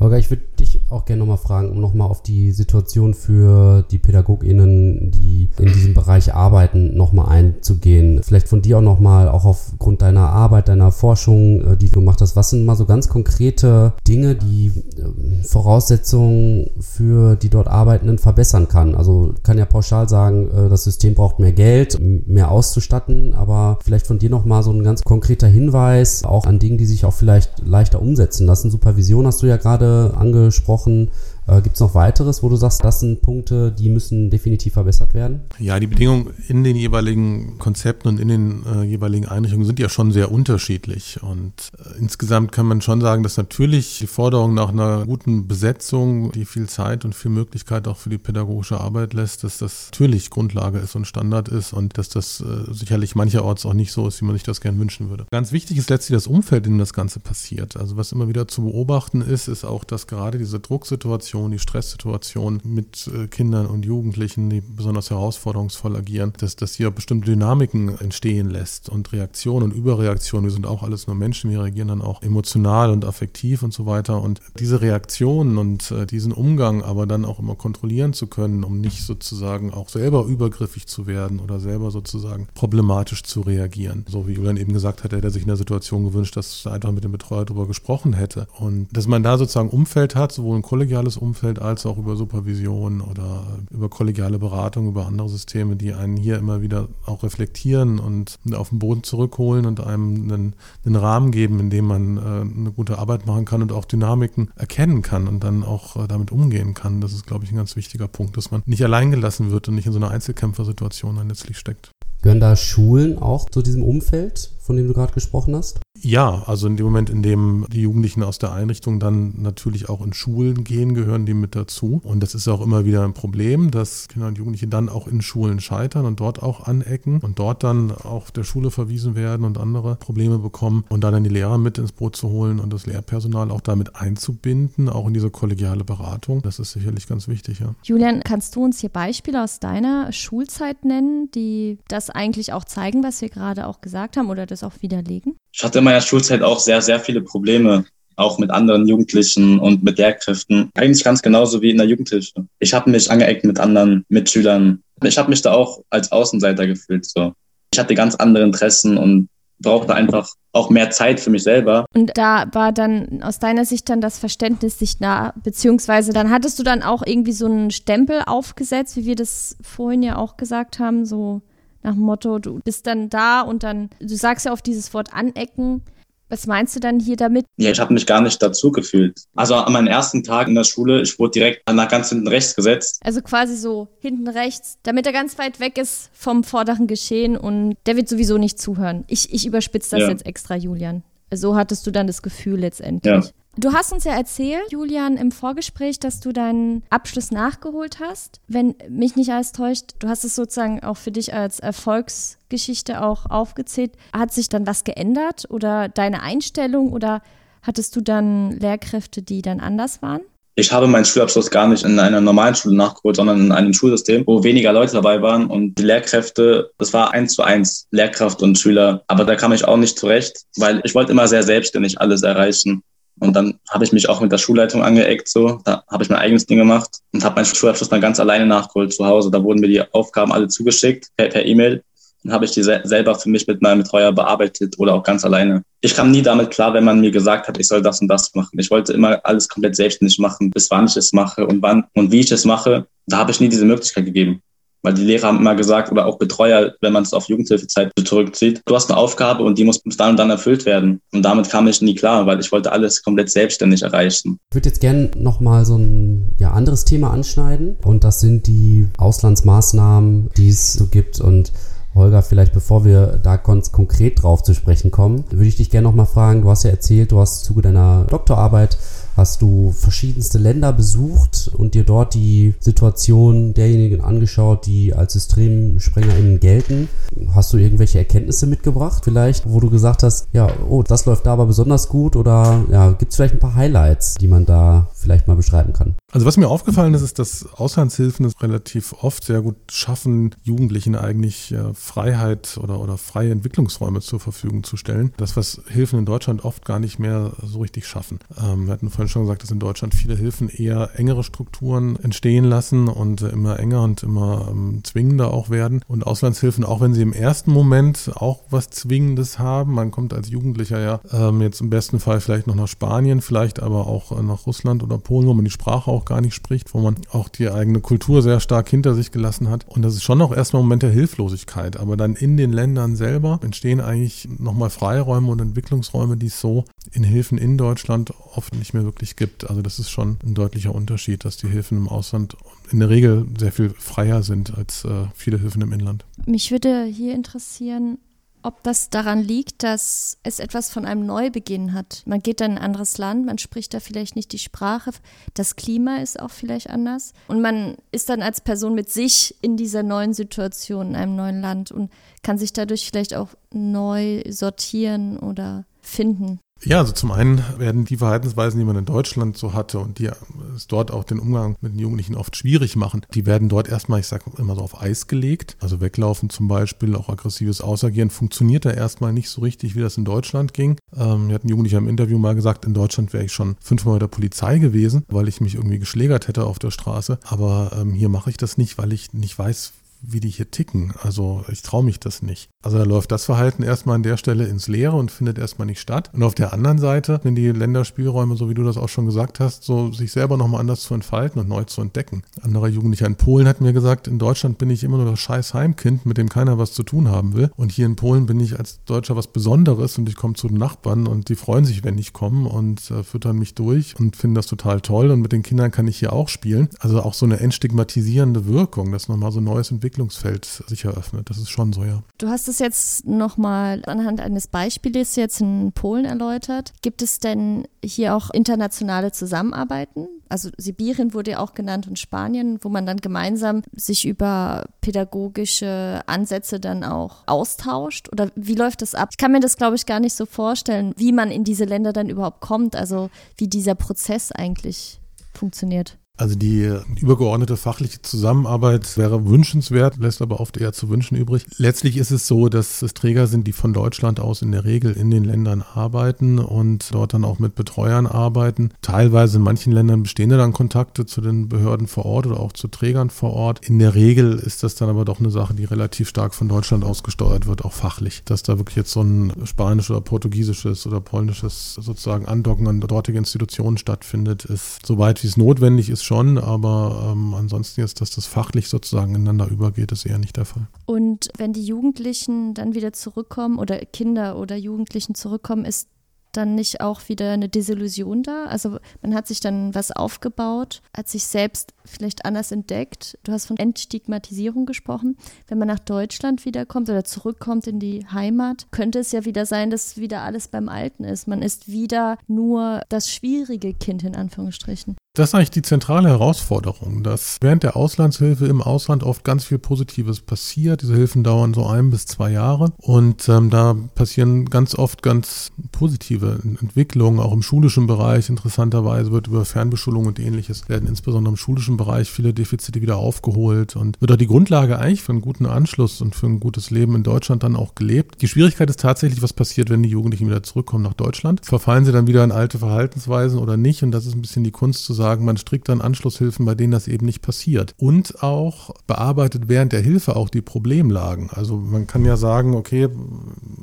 Holger, ich würde dich auch gerne nochmal fragen, um nochmal auf die Situation für die PädagogInnen, die in diesem Bereich arbeiten, nochmal einzugehen. Vielleicht von dir auch nochmal, auch aufgrund deiner Arbeit, deiner Forschung, äh, die du gemacht hast. Was sind mal so ganz konkrete Dinge, die ähm, Voraussetzungen für die dort Arbeitenden verbessern kann? Also kann ja pauschal sagen, äh, das System braucht mehr Geld, mehr auszustatten, aber vielleicht von dir nochmal so ein ganz konkreter Hinweis, auch an Dingen, die sich auch vielleicht leichter umsetzen lassen. Supervision hast du ja gerade angesprochen. auch ein Äh, Gibt es noch weiteres, wo du sagst, das sind Punkte, die müssen definitiv verbessert werden? Ja, die Bedingungen in den jeweiligen Konzepten und in den äh, jeweiligen Einrichtungen sind ja schon sehr unterschiedlich. Und äh, insgesamt kann man schon sagen, dass natürlich die Forderung nach einer guten Besetzung, die viel Zeit und viel Möglichkeit auch für die pädagogische Arbeit lässt, dass das natürlich Grundlage ist und Standard ist und dass das äh, sicherlich mancherorts auch nicht so ist, wie man sich das gern wünschen würde. Ganz wichtig ist letztlich das Umfeld, in dem das Ganze passiert. Also was immer wieder zu beobachten ist, ist auch, dass gerade diese Drucksituation, die Stresssituation mit äh, Kindern und Jugendlichen, die besonders herausforderungsvoll agieren, dass das hier bestimmte Dynamiken entstehen lässt und Reaktionen und Überreaktionen. Wir sind auch alles nur Menschen, wir reagieren dann auch emotional und affektiv und so weiter. Und diese Reaktionen und äh, diesen Umgang aber dann auch immer kontrollieren zu können, um nicht sozusagen auch selber übergriffig zu werden oder selber sozusagen problematisch zu reagieren. So wie Julian eben gesagt hat, er hätte sich in der Situation gewünscht, dass er einfach mit dem Betreuer darüber gesprochen hätte. Und dass man da sozusagen Umfeld hat, sowohl ein kollegiales Umfeld als auch über Supervision oder über kollegiale Beratung, über andere Systeme, die einen hier immer wieder auch reflektieren und auf den Boden zurückholen und einem einen, einen Rahmen geben, in dem man äh, eine gute Arbeit machen kann und auch Dynamiken erkennen kann und dann auch äh, damit umgehen kann. Das ist, glaube ich, ein ganz wichtiger Punkt, dass man nicht allein gelassen wird und nicht in so einer Einzelkämpfersituation dann letztlich steckt. Gehören da Schulen auch zu diesem Umfeld, von dem du gerade gesprochen hast? Ja, also in dem Moment, in dem die Jugendlichen aus der Einrichtung dann natürlich auch in Schulen gehen, gehören die mit dazu. Und das ist auch immer wieder ein Problem, dass Kinder und Jugendliche dann auch in Schulen scheitern und dort auch anecken und dort dann auch der Schule verwiesen werden und andere Probleme bekommen und dann die Lehrer mit ins Boot zu holen und das Lehrpersonal auch damit einzubinden, auch in diese kollegiale Beratung. Das ist sicherlich ganz wichtig, ja. Julian, kannst du uns hier Beispiele aus deiner Schulzeit nennen, die das eigentlich auch zeigen, was wir gerade auch gesagt haben oder das auch widerlegen? Ich hatte in meiner Schulzeit auch sehr, sehr viele Probleme, auch mit anderen Jugendlichen und mit Lehrkräften. Eigentlich ganz genauso wie in der Jugendhilfe. Ich habe mich angeeckt mit anderen Mitschülern. Ich habe mich da auch als Außenseiter gefühlt. So. Ich hatte ganz andere Interessen und brauchte einfach auch mehr Zeit für mich selber. Und da war dann aus deiner Sicht dann das Verständnis sich nah, beziehungsweise dann hattest du dann auch irgendwie so einen Stempel aufgesetzt, wie wir das vorhin ja auch gesagt haben, so nach dem Motto, du bist dann da und dann, du sagst ja auf dieses Wort anecken. Was meinst du dann hier damit? Ja, ich habe mich gar nicht dazu gefühlt. Also an meinem ersten Tag in der Schule, ich wurde direkt nach ganz hinten rechts gesetzt. Also quasi so hinten rechts, damit er ganz weit weg ist vom vorderen Geschehen und der wird sowieso nicht zuhören. Ich, ich überspitze das ja. jetzt extra, Julian. So hattest du dann das Gefühl letztendlich. Ja. Du hast uns ja erzählt, Julian, im Vorgespräch, dass du deinen Abschluss nachgeholt hast. Wenn mich nicht alles täuscht, du hast es sozusagen auch für dich als Erfolgsgeschichte auch aufgezählt. Hat sich dann was geändert oder deine Einstellung oder hattest du dann Lehrkräfte, die dann anders waren? Ich habe meinen Schulabschluss gar nicht in einer normalen Schule nachgeholt, sondern in einem Schulsystem, wo weniger Leute dabei waren und die Lehrkräfte, das war eins zu eins, Lehrkraft und Schüler. Aber da kam ich auch nicht zurecht, weil ich wollte immer sehr selbstständig alles erreichen. Und dann habe ich mich auch mit der Schulleitung angeeckt, so. Da habe ich mein eigenes Ding gemacht und habe meinen Schulabschluss dann ganz alleine nachgeholt zu Hause. Da wurden mir die Aufgaben alle zugeschickt per E-Mail. Dann habe ich die selber für mich mit meinem Betreuer bearbeitet oder auch ganz alleine. Ich kam nie damit klar, wenn man mir gesagt hat, ich soll das und das machen. Ich wollte immer alles komplett selbstständig machen, bis wann ich es mache und wann und wie ich es mache. Da habe ich nie diese Möglichkeit gegeben. Weil die Lehrer haben immer gesagt, oder auch Betreuer, wenn man es auf Jugendhilfezeit zurückzieht, du hast eine Aufgabe und die muss bis dann und dann erfüllt werden. Und damit kam ich nie klar, weil ich wollte alles komplett selbstständig erreichen. Ich würde jetzt gerne nochmal so ein ja, anderes Thema anschneiden. Und das sind die Auslandsmaßnahmen, die es so gibt. Und Holger, vielleicht bevor wir da ganz konkret drauf zu sprechen kommen, würde ich dich gerne nochmal fragen, du hast ja erzählt, du hast im Zuge deiner Doktorarbeit hast du verschiedenste Länder besucht und dir dort die Situation derjenigen angeschaut, die als SystemsprengerInnen gelten. Hast du irgendwelche Erkenntnisse mitgebracht, vielleicht, wo du gesagt hast, ja, oh, das läuft da aber besonders gut oder ja, gibt es vielleicht ein paar Highlights, die man da vielleicht mal beschreiben kann? Also was mir aufgefallen ist, ist, dass Auslandshilfen es relativ oft sehr gut schaffen, Jugendlichen eigentlich äh, Freiheit oder, oder freie Entwicklungsräume zur Verfügung zu stellen. Das, was Hilfen in Deutschland oft gar nicht mehr so richtig schaffen. Ähm, wir hatten vorhin vorhin schon gesagt, dass in Deutschland viele Hilfen eher engere Strukturen entstehen lassen und äh, immer enger und immer ähm, zwingender auch werden. Und Auslandshilfen, auch wenn sie im ersten Moment auch was Zwingendes haben, man kommt als Jugendlicher ja ähm, jetzt im besten Fall vielleicht noch nach Spanien, vielleicht aber auch äh, nach Russland oder Polen, wo man die Sprache auch gar nicht spricht, wo man auch die eigene Kultur sehr stark hinter sich gelassen hat. Und das ist schon auch erstmal ein Moment der Hilflosigkeit. Aber dann in den Ländern selber entstehen eigentlich nochmal Freiräume und Entwicklungsräume, die es so in Hilfen in Deutschland oft nicht mehr wirklich wirklich gibt. Also das ist schon ein deutlicher Unterschied, dass die Hilfen im Ausland in der Regel sehr viel freier sind als äh, viele Hilfen im Inland. Mich würde hier interessieren, ob das daran liegt, dass es etwas von einem Neubeginn hat. Man geht dann in ein anderes Land, man spricht da vielleicht nicht die Sprache, das Klima ist auch vielleicht anders und man ist dann als Person mit sich in dieser neuen Situation in einem neuen Land und kann sich dadurch vielleicht auch neu sortieren oder finden. Ja, also zum einen werden die Verhaltensweisen, die man in Deutschland so hatte und die es dort auch den Umgang mit den Jugendlichen oft schwierig machen, die werden dort erstmal, ich sage immer so, auf Eis gelegt. Also weglaufen zum Beispiel, auch aggressives Ausagieren funktioniert da erstmal nicht so richtig, wie das in Deutschland ging. Ähm, mir hat ein Jugendlicher im Interview mal gesagt, in Deutschland wäre ich schon fünfmal bei der Polizei gewesen, weil ich mich irgendwie geschlägert hätte auf der Straße. Aber ähm, hier mache ich das nicht, weil ich nicht weiß, wie die hier ticken. Also ich traue mich das nicht. Also da läuft das Verhalten erstmal an der Stelle ins Leere und findet erstmal nicht statt. Und auf der anderen Seite, wenn die Länderspielräume, so wie du das auch schon gesagt hast, so sich selber nochmal anders zu entfalten und neu zu entdecken. Ein anderer Jugendlicher in Polen hat mir gesagt, in Deutschland bin ich immer nur das scheiß Heimkind, mit dem keiner was zu tun haben will. Und hier in Polen bin ich als Deutscher was Besonderes und ich komme zu den Nachbarn und die freuen sich, wenn ich komme und äh, füttern mich durch und finden das total toll. Und mit den Kindern kann ich hier auch spielen. Also auch so eine entstigmatisierende Wirkung, dass nochmal so neues Entwicklung Entwicklungsfeld sich eröffnet. Das ist schon so, ja. Du hast es jetzt nochmal anhand eines Beispiels jetzt in Polen erläutert. Gibt es denn hier auch internationale Zusammenarbeiten? Also Sibirien wurde ja auch genannt und Spanien, wo man dann gemeinsam sich über pädagogische Ansätze dann auch austauscht? Oder wie läuft das ab? Ich kann mir das, glaube ich, gar nicht so vorstellen, wie man in diese Länder dann überhaupt kommt, also wie dieser Prozess eigentlich funktioniert. Also die übergeordnete fachliche Zusammenarbeit wäre wünschenswert, lässt aber oft eher zu wünschen übrig. Letztlich ist es so, dass es Träger sind, die von Deutschland aus in der Regel in den Ländern arbeiten und dort dann auch mit Betreuern arbeiten. Teilweise in manchen Ländern bestehen dann Kontakte zu den Behörden vor Ort oder auch zu Trägern vor Ort. In der Regel ist das dann aber doch eine Sache, die relativ stark von Deutschland aus gesteuert wird, auch fachlich. Dass da wirklich jetzt so ein spanisches oder portugiesisches oder polnisches sozusagen Andocken an dortige Institutionen stattfindet, ist soweit wie es notwendig ist schon, aber ähm, ansonsten jetzt, dass das fachlich sozusagen ineinander übergeht, ist eher nicht der Fall. Und wenn die Jugendlichen dann wieder zurückkommen oder Kinder oder Jugendlichen zurückkommen, ist dann nicht auch wieder eine Desillusion da? Also man hat sich dann was aufgebaut, hat sich selbst vielleicht anders entdeckt. Du hast von Entstigmatisierung gesprochen. Wenn man nach Deutschland wiederkommt oder zurückkommt in die Heimat, könnte es ja wieder sein, dass wieder alles beim Alten ist. Man ist wieder nur das schwierige Kind in Anführungsstrichen. Das ist eigentlich die zentrale Herausforderung, dass während der Auslandshilfe im Ausland oft ganz viel Positives passiert. Diese Hilfen dauern so ein bis zwei Jahre und ähm, da passieren ganz oft ganz positive Entwicklungen, auch im schulischen Bereich. Interessanterweise wird über Fernbeschulung und ähnliches werden insbesondere im schulischen Bereich viele Defizite wieder aufgeholt und wird auch die Grundlage eigentlich für einen guten Anschluss und für ein gutes Leben in Deutschland dann auch gelebt. Die Schwierigkeit ist tatsächlich, was passiert, wenn die Jugendlichen wieder zurückkommen nach Deutschland. Verfallen sie dann wieder in alte Verhaltensweisen oder nicht? Und das ist ein bisschen die Kunst zu sagen, man strickt dann Anschlusshilfen, bei denen das eben nicht passiert. Und auch bearbeitet während der Hilfe auch die Problemlagen. Also man kann ja sagen, okay,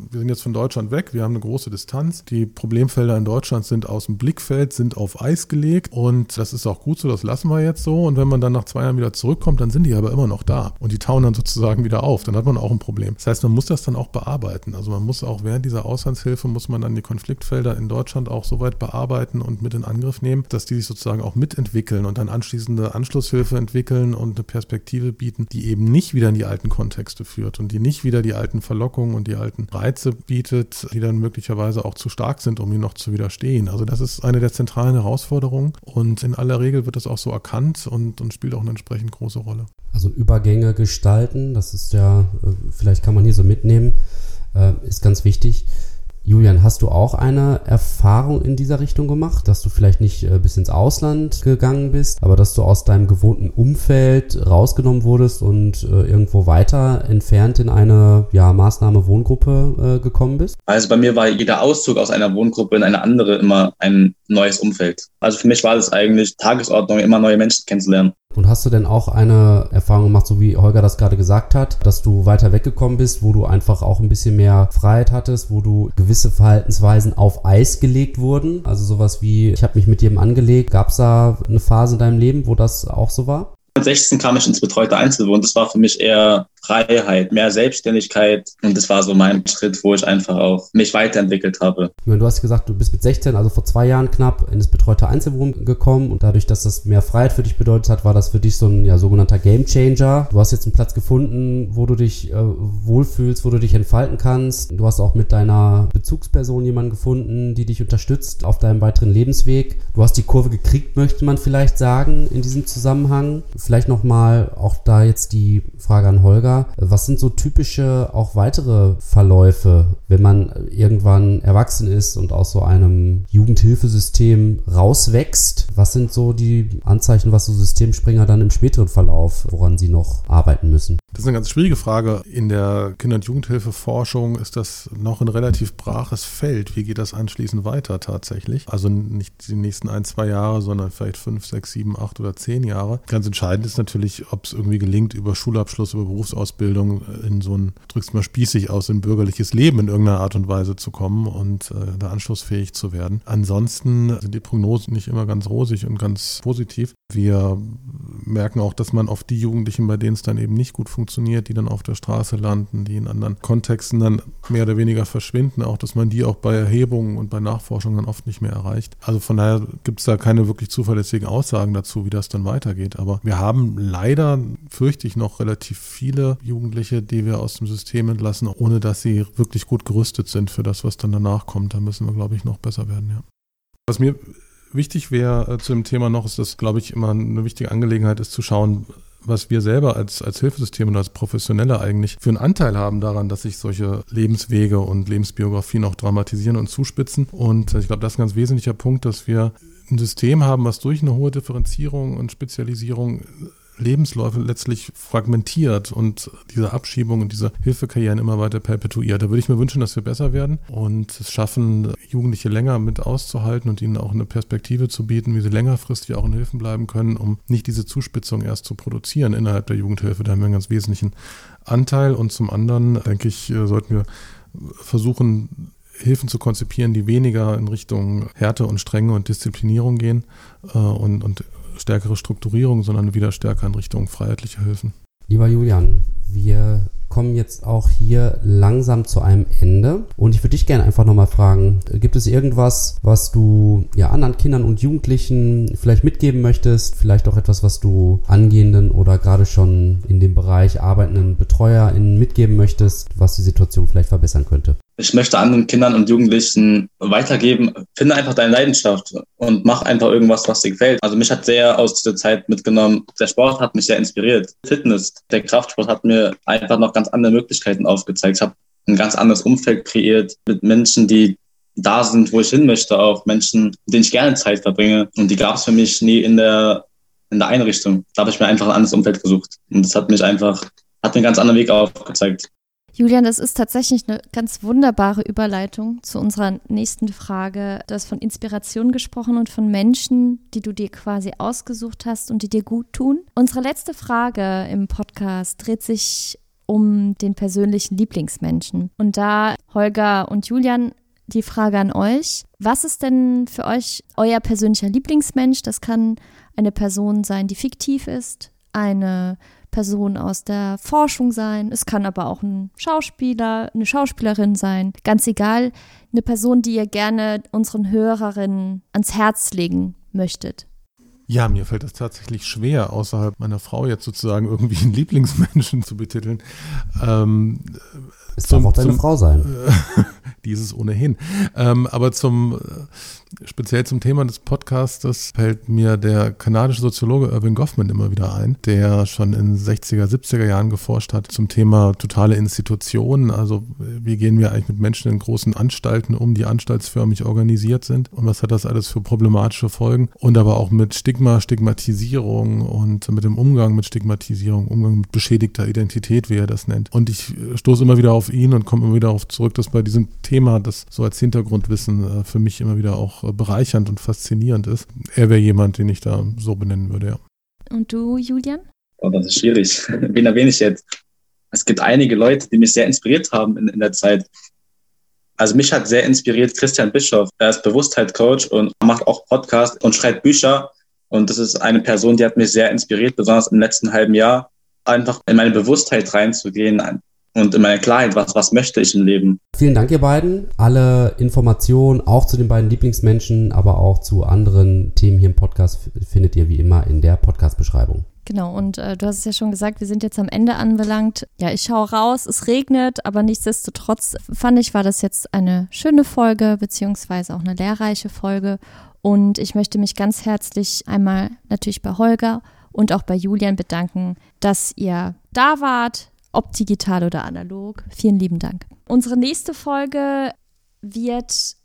wir sind jetzt von Deutschland weg, wir haben eine große Distanz. Die Problemfelder in Deutschland sind aus dem Blickfeld, sind auf Eis gelegt und das ist auch gut so, das lassen wir jetzt so. Und wenn man dann nach zwei Jahren wieder zurückkommt, dann sind die aber immer noch da und die tauen dann sozusagen wieder auf. Dann hat man auch ein Problem. Das heißt, man muss das dann auch bearbeiten. Also man muss auch während dieser Auslandshilfe muss man dann die Konfliktfelder in Deutschland auch so weit bearbeiten und mit in Angriff nehmen, dass die sich sozusagen auch mitentwickeln und dann anschließende Anschlusshilfe entwickeln und eine Perspektive bieten, die eben nicht wieder in die alten Kontexte führt und die nicht wieder die alten Verlockungen und die alten Reize bietet, die dann möglicherweise auch zu stark sind, um ihnen noch zu widerstehen. Also das ist eine der zentralen Herausforderungen und in aller Regel wird das auch so erkannt und, und spielt auch eine entsprechend große Rolle. Also Übergänge gestalten, das ist ja, äh, vielleicht kann man hier so mitnehmen, äh, ist ganz wichtig. Julian, hast du auch eine Erfahrung in dieser Richtung gemacht, dass du vielleicht nicht äh, bis ins Ausland gegangen bist, aber dass du aus deinem gewohnten Umfeld rausgenommen wurdest und irgendwo weiter entfernt in eine ja, Maßnahme Wohngruppe gekommen bist? Also bei mir war jeder Auszug aus einer Wohngruppe in eine andere immer ein neues Umfeld. Also für mich war das eigentlich Tagesordnung, immer neue Menschen kennenzulernen. Und hast du denn auch eine Erfahrung gemacht, so wie Holger das gerade gesagt hat, dass du weiter weggekommen bist, wo du einfach auch ein bisschen mehr Freiheit hattest, wo du gewisse Verhaltensweisen auf Eis gelegt wurden? Also sowas wie, ich habe mich mit jedem angelegt. Gab es da eine Phase in deinem Leben, wo das auch so war? Mit 16 kam ich ins betreute Einzelwohnen. Das war für mich eher Freiheit, mehr Selbstständigkeit. Und das war so mein Schritt, wo ich einfach auch mich weiterentwickelt habe. Du hast gesagt, du bist mit 16, also vor zwei Jahren knapp, in das betreute Einzelwohnen gekommen. Und dadurch, dass das mehr Freiheit für dich bedeutet hat, war das für dich so ein ja, sogenannter Game Changer. Du hast jetzt einen Platz gefunden, wo du dich äh, wohlfühlst, wo du dich entfalten kannst. Du hast auch mit deiner Bezugsperson jemanden gefunden, die dich unterstützt auf deinem weiteren Lebensweg. Du hast die Kurve gekriegt, möchte man vielleicht sagen, in diesem Zusammenhang. Vielleicht nochmal auch da jetzt die Frage an Holger. Was sind so typische auch weitere Verläufe, wenn man irgendwann erwachsen ist und aus so einem Jugendhilfesystem rauswächst? Was sind so die Anzeichen, was so Systemspringer dann im späteren Verlauf, woran sie noch arbeiten müssen? Das ist eine ganz schwierige Frage. In der Kinder- und Jugendhilfeforschung ist das noch ein relativ braches Feld. Wie geht das anschließend weiter tatsächlich? Also nicht die nächsten ein, zwei Jahre, sondern vielleicht fünf, sechs, sieben, acht oder zehn Jahre. Ganz entscheidend ist natürlich, ob es irgendwie gelingt, über Schulabschluss, über Berufsausbildung in so ein, drückst mal spießig aus, in bürgerliches Leben in irgendeiner Art und Weise zu kommen und äh, da anschlussfähig zu werden. Ansonsten sind die Prognosen nicht immer ganz rosig und ganz positiv. Wir merken auch, dass man auf die Jugendlichen, bei denen es dann eben nicht gut funktioniert, die dann auf der Straße landen, die in anderen Kontexten dann mehr oder weniger verschwinden, auch dass man die auch bei Erhebungen und bei Nachforschungen dann oft nicht mehr erreicht. Also von daher gibt es da keine wirklich zuverlässigen Aussagen dazu, wie das dann weitergeht. Aber wir haben leider, fürchte ich, noch relativ viele Jugendliche, die wir aus dem System entlassen, ohne dass sie wirklich gut gerüstet sind für das, was dann danach kommt. Da müssen wir, glaube ich, noch besser werden, ja. Was mir wichtig wäre äh, zu dem Thema noch, ist, dass, glaube ich, immer eine wichtige Angelegenheit ist zu schauen, was wir selber als, als Hilfesystem und als Professionelle eigentlich für einen Anteil haben daran, dass sich solche Lebenswege und Lebensbiografien auch dramatisieren und zuspitzen. Und ich glaube, das ist ein ganz wesentlicher Punkt, dass wir ein System haben, was durch eine hohe Differenzierung und Spezialisierung Lebensläufe letztlich fragmentiert und diese Abschiebung und diese Hilfekarrieren immer weiter perpetuiert. Da würde ich mir wünschen, dass wir besser werden und es schaffen, Jugendliche länger mit auszuhalten und ihnen auch eine Perspektive zu bieten, wie sie längerfristig auch in Hilfen bleiben können, um nicht diese Zuspitzung erst zu produzieren innerhalb der Jugendhilfe. Da haben wir einen ganz wesentlichen Anteil und zum anderen, denke ich, sollten wir versuchen, Hilfen zu konzipieren, die weniger in Richtung Härte und Strenge und Disziplinierung gehen äh, und, und stärkere Strukturierung, sondern wieder stärker in Richtung freiheitliche Hilfen. Lieber Julian, wir kommen jetzt auch hier langsam zu einem Ende. Und ich würde dich gerne einfach nochmal fragen, gibt es irgendwas, was du ja anderen Kindern und Jugendlichen vielleicht mitgeben möchtest? Vielleicht auch etwas, was du angehenden oder gerade schon in dem Bereich arbeitenden BetreuerInnen mitgeben möchtest, was die Situation vielleicht verbessern könnte? Ich möchte anderen Kindern und Jugendlichen weitergeben, finde einfach deine Leidenschaft und mach einfach irgendwas, was dir gefällt. Also mich hat sehr aus dieser Zeit mitgenommen, der Sport hat mich sehr inspiriert. Fitness, der Kraftsport hat mir einfach noch ganz andere Möglichkeiten aufgezeigt. Ich habe ein ganz anderes Umfeld kreiert mit Menschen, die da sind, wo ich hin möchte, auch Menschen, mit denen ich gerne Zeit verbringe. Und die gab es für mich nie in der, in der Einrichtung. Da habe ich mir einfach ein anderes Umfeld gesucht. Und das hat mich einfach, hat mir einen ganz anderen Weg aufgezeigt. Julian, das ist tatsächlich eine ganz wunderbare Überleitung zu unserer nächsten Frage. Du hast von Inspiration gesprochen und von Menschen, die du dir quasi ausgesucht hast und die dir gut tun. Unsere letzte Frage im Podcast dreht sich um den persönlichen Lieblingsmenschen. Und da, Holger und Julian, die Frage an euch. Was ist denn für euch euer persönlicher Lieblingsmensch? Das kann eine Person sein, die fiktiv ist, eine Person aus der Forschung sein. Es kann aber auch ein Schauspieler, eine Schauspielerin sein. Ganz egal, eine Person, die ihr gerne unseren Hörerinnen ans Herz legen möchtet. Ja, mir fällt es tatsächlich schwer, außerhalb meiner Frau jetzt sozusagen irgendwie einen Lieblingsmenschen zu betiteln. Ähm, es darf auch deine zum, Frau sein. dieses ohnehin. Ähm, aber zum speziell zum Thema des Podcastes fällt mir der kanadische Soziologe Irving Goffman immer wieder ein, der schon in 60er, 70er Jahren geforscht hat zum Thema totale Institutionen. Also wie gehen wir eigentlich mit Menschen in großen Anstalten um, die anstaltsförmig organisiert sind und was hat das alles für problematische Folgen und aber auch mit Stigma, Stigmatisierung und mit dem Umgang mit Stigmatisierung, Umgang mit beschädigter Identität, wie er das nennt. Und ich stoße immer wieder auf ihn und komme immer wieder darauf zurück, dass bei diesem Thema, das so als Hintergrundwissen äh, für mich immer wieder auch bereichernd und faszinierend ist. Er wäre jemand, den ich da so benennen würde, ja. Und du, Julian? Oh, das ist schwierig. Wen erwähne ich jetzt? Es gibt einige Leute, die mich sehr inspiriert haben in, in der Zeit. Also mich hat sehr inspiriert Christian Bischoff. Er ist Bewusstheitscoach und macht auch Podcasts und schreibt Bücher. Und das ist eine Person, die hat mich sehr inspiriert, besonders im letzten halben Jahr. einfach in meine Bewusstheit reinzugehen und in meine Klarheit, was, was möchte ich im Leben. Vielen Dank, ihr beiden. Alle Informationen auch zu den beiden Lieblingsmenschen, aber auch zu anderen Themen hier im Podcast findet ihr wie immer in der Podcast-Beschreibung. Genau, und äh, du hast es ja schon gesagt, wir sind jetzt am Ende anbelangt. Ja, ich schaue raus, es regnet, aber nichtsdestotrotz fand ich, war das jetzt eine schöne Folge, beziehungsweise auch eine lehrreiche Folge. Und ich möchte mich ganz herzlich einmal natürlich bei Holger und auch bei Julian bedanken, dass ihr da wart, ob digital oder analog. Vielen lieben Dank. Unsere nächste Folge wird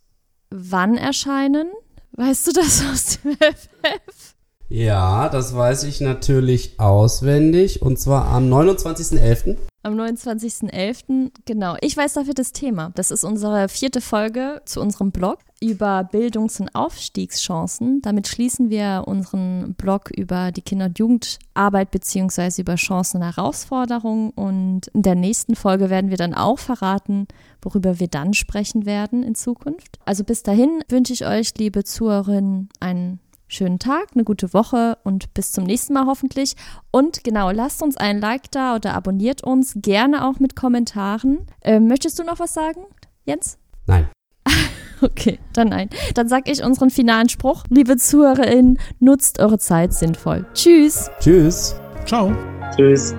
wann erscheinen? Weißt du das aus dem FF? Ja, das weiß ich natürlich auswendig und zwar am 29.11. Am 29.11. genau. Ich weiß dafür das Thema. Das ist unsere vierte Folge zu unserem Blog über Bildungs- und Aufstiegschancen. Damit schließen wir unseren Blog über die Kinder- und Jugendarbeit beziehungsweise über Chancen und Herausforderungen. Und in der nächsten Folge werden wir dann auch verraten, worüber wir dann sprechen werden in Zukunft. Also bis dahin wünsche ich euch, liebe Zuhörerinnen, einen schönen Tag, eine gute Woche und bis zum nächsten Mal hoffentlich. Und genau, lasst uns ein Like da oder abonniert uns, gerne auch mit Kommentaren. Ähm, möchtest du noch was sagen, Jens? Nein. okay, dann nein. Dann sage ich unseren finalen Spruch. Liebe ZuhörerInnen, nutzt eure Zeit sinnvoll. Tschüss. Tschüss. Ciao. Tschüss.